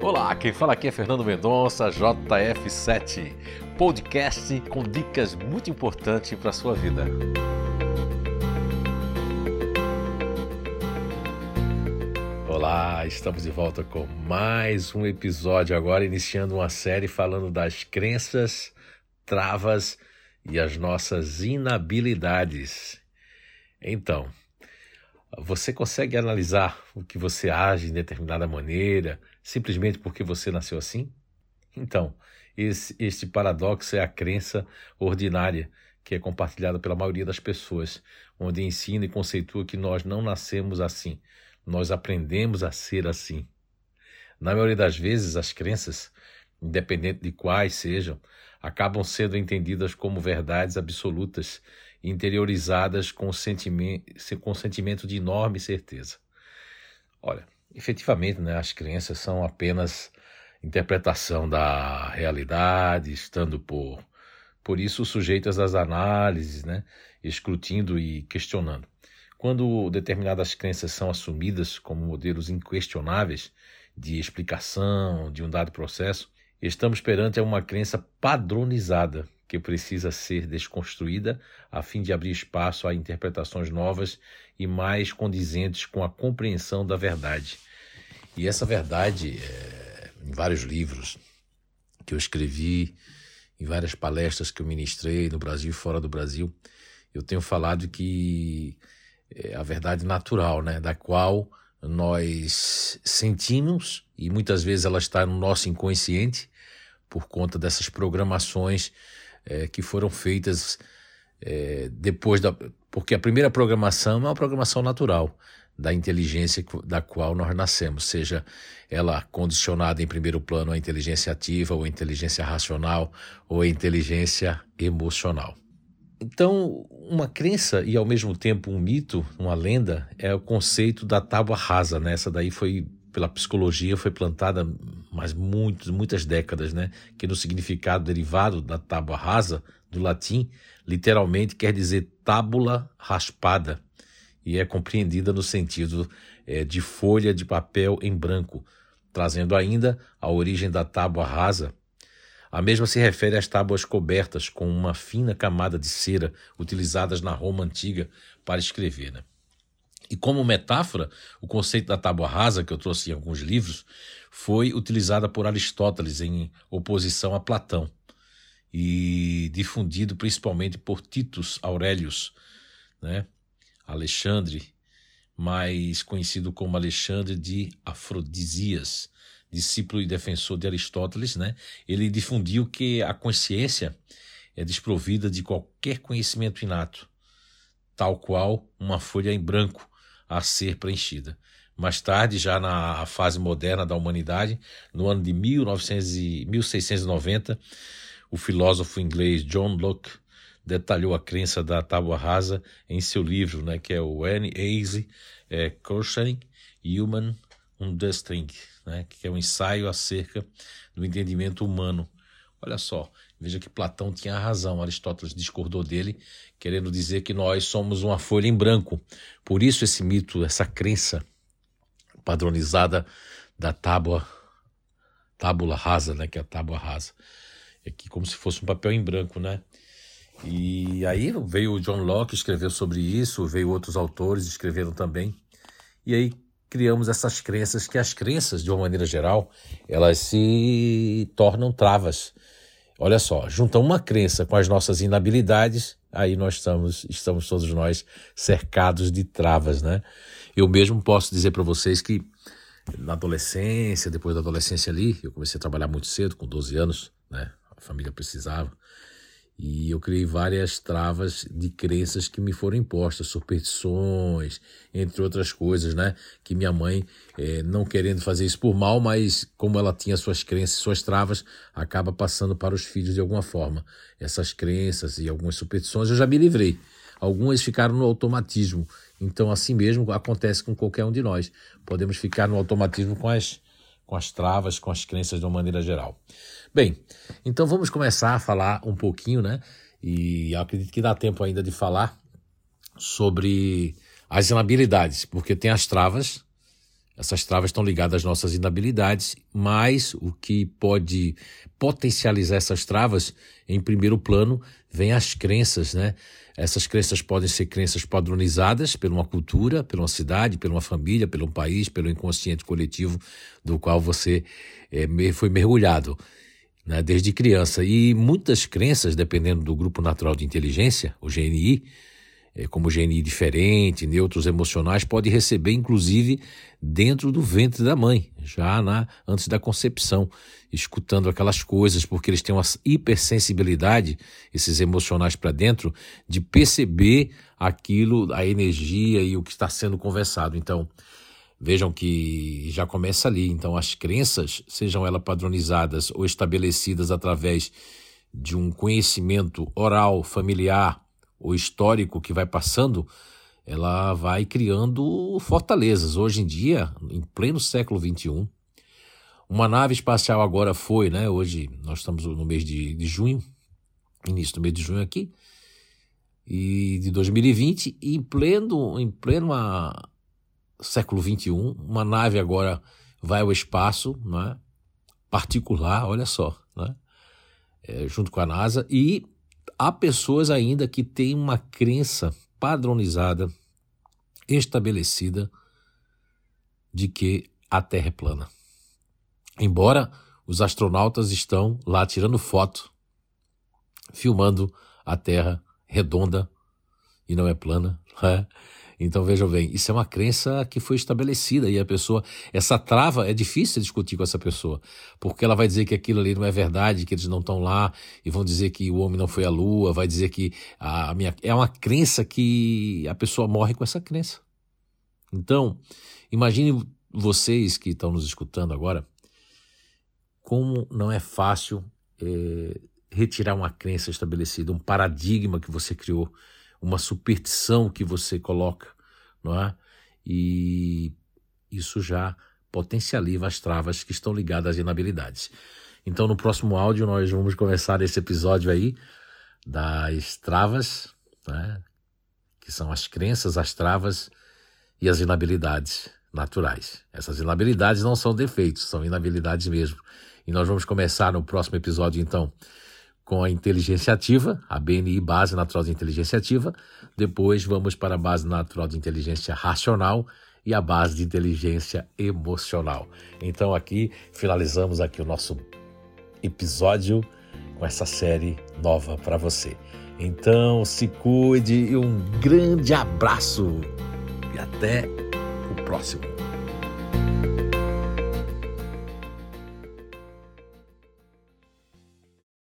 Olá, quem fala aqui é Fernando Mendonça, JF7, podcast com dicas muito importantes para a sua vida. Olá, estamos de volta com mais um episódio agora, iniciando uma série falando das crenças, travas e as nossas inabilidades. Então, você consegue analisar o que você age em determinada maneira simplesmente porque você nasceu assim? Então, esse, este paradoxo é a crença ordinária que é compartilhada pela maioria das pessoas, onde ensina e conceitua que nós não nascemos assim, nós aprendemos a ser assim. Na maioria das vezes, as crenças, independente de quais sejam, acabam sendo entendidas como verdades absolutas interiorizadas com com sentimento de enorme certeza. Olha, efetivamente, né, as crenças são apenas interpretação da realidade, estando por, por isso sujeitas às análises, né, escrutindo e questionando. Quando determinadas crenças são assumidas como modelos inquestionáveis de explicação de um dado processo, estamos perante uma crença padronizada que precisa ser desconstruída a fim de abrir espaço a interpretações novas e mais condizentes com a compreensão da verdade. E essa verdade, é, em vários livros que eu escrevi, em várias palestras que eu ministrei no Brasil e fora do Brasil, eu tenho falado que é a verdade natural, né, da qual nós sentimos e muitas vezes ela está no nosso inconsciente por conta dessas programações é, que foram feitas é, depois da. Porque a primeira programação é uma programação natural da inteligência da qual nós nascemos, seja ela condicionada em primeiro plano à inteligência ativa, ou à inteligência racional, ou à inteligência emocional. Então, uma crença e ao mesmo tempo um mito, uma lenda, é o conceito da tábua rasa. Né? Essa daí foi pela psicologia foi plantada mais muitos, muitas décadas, né? Que no significado derivado da tábua rasa, do latim, literalmente quer dizer tábula raspada e é compreendida no sentido é, de folha de papel em branco, trazendo ainda a origem da tábua rasa. A mesma se refere às tábuas cobertas com uma fina camada de cera utilizadas na Roma antiga para escrever. Né? E como metáfora, o conceito da tábua rasa, que eu trouxe em alguns livros, foi utilizada por Aristóteles em oposição a Platão e difundido principalmente por Titus Aurelius, né? Alexandre, mais conhecido como Alexandre de Afrodisias, discípulo e defensor de Aristóteles, né? Ele difundiu que a consciência é desprovida de qualquer conhecimento inato, tal qual uma folha em branco a ser preenchida. Mais tarde, já na fase moderna da humanidade, no ano de 1900 e 1690, o filósofo inglês John Locke detalhou a crença da tábua rasa em seu livro, né, que é o N. Easy é, Questioning Human Understanding, né, que é um ensaio acerca do entendimento humano. Olha só, veja que Platão tinha razão, Aristóteles discordou dele querendo dizer que nós somos uma folha em branco. Por isso esse mito, essa crença padronizada da tábua, tábula rasa, né, que é a tábua rasa, é que como se fosse um papel em branco, né? E aí veio o John Locke escreveu sobre isso, veio outros autores escreveram também. E aí criamos essas crenças que as crenças, de uma maneira geral, elas se tornam travas. Olha só, juntam uma crença com as nossas inabilidades aí nós estamos, estamos todos nós cercados de travas, né? Eu mesmo posso dizer para vocês que na adolescência, depois da adolescência ali, eu comecei a trabalhar muito cedo, com 12 anos, né? A família precisava. E eu criei várias travas de crenças que me foram impostas, superstições, entre outras coisas, né? Que minha mãe, é, não querendo fazer isso por mal, mas como ela tinha suas crenças, suas travas, acaba passando para os filhos de alguma forma. Essas crenças e algumas superstições eu já me livrei. Algumas ficaram no automatismo. Então, assim mesmo acontece com qualquer um de nós. Podemos ficar no automatismo com as, com as travas, com as crenças de uma maneira geral. Bem, então vamos começar a falar um pouquinho, né? E acredito que dá tempo ainda de falar sobre as inabilidades, porque tem as travas, Essas travas estão ligadas às nossas inabilidades, mas o que pode potencializar essas travas, em primeiro plano, vem as crenças, né? Essas crenças podem ser crenças padronizadas por uma cultura, por uma cidade, por uma família, pelo um país, pelo inconsciente coletivo do qual você é, foi mergulhado né, desde criança. E muitas crenças, dependendo do grupo natural de inteligência, o GNI, como GNI diferente, neutros emocionais, pode receber, inclusive, dentro do ventre da mãe, já na, antes da concepção, escutando aquelas coisas, porque eles têm uma hipersensibilidade, esses emocionais para dentro, de perceber aquilo, a energia e o que está sendo conversado. Então, vejam que já começa ali. Então, as crenças, sejam elas padronizadas ou estabelecidas através de um conhecimento oral, familiar, o histórico que vai passando, ela vai criando fortalezas. Hoje em dia, em pleno século XXI, uma nave espacial agora foi, né? Hoje nós estamos no mês de, de junho, início do mês de junho aqui, e de 2020, e em pleno, em pleno a, século XXI, uma nave agora vai ao espaço, né? particular, olha só, né? É, junto com a NASA, e há pessoas ainda que têm uma crença padronizada, estabelecida, de que a Terra é plana. Embora os astronautas estão lá tirando foto, filmando a Terra redonda e não é plana, né? Então vejam bem, isso é uma crença que foi estabelecida e a pessoa, essa trava é difícil discutir com essa pessoa, porque ela vai dizer que aquilo ali não é verdade, que eles não estão lá e vão dizer que o homem não foi à lua, vai dizer que a minha é uma crença que a pessoa morre com essa crença. Então, imagine vocês que estão nos escutando agora, como não é fácil é, retirar uma crença estabelecida, um paradigma que você criou uma superstição que você coloca, não é? E isso já potencializa as travas que estão ligadas às inabilidades. Então, no próximo áudio, nós vamos começar esse episódio aí das travas, né? que são as crenças, as travas e as inabilidades naturais. Essas inabilidades não são defeitos, são inabilidades mesmo. E nós vamos começar no próximo episódio, então, com a inteligência ativa, a BNI, Base Natural de Inteligência Ativa. Depois vamos para a Base Natural de Inteligência Racional e a Base de Inteligência Emocional. Então aqui finalizamos aqui o nosso episódio com essa série nova para você. Então se cuide e um grande abraço e até o próximo.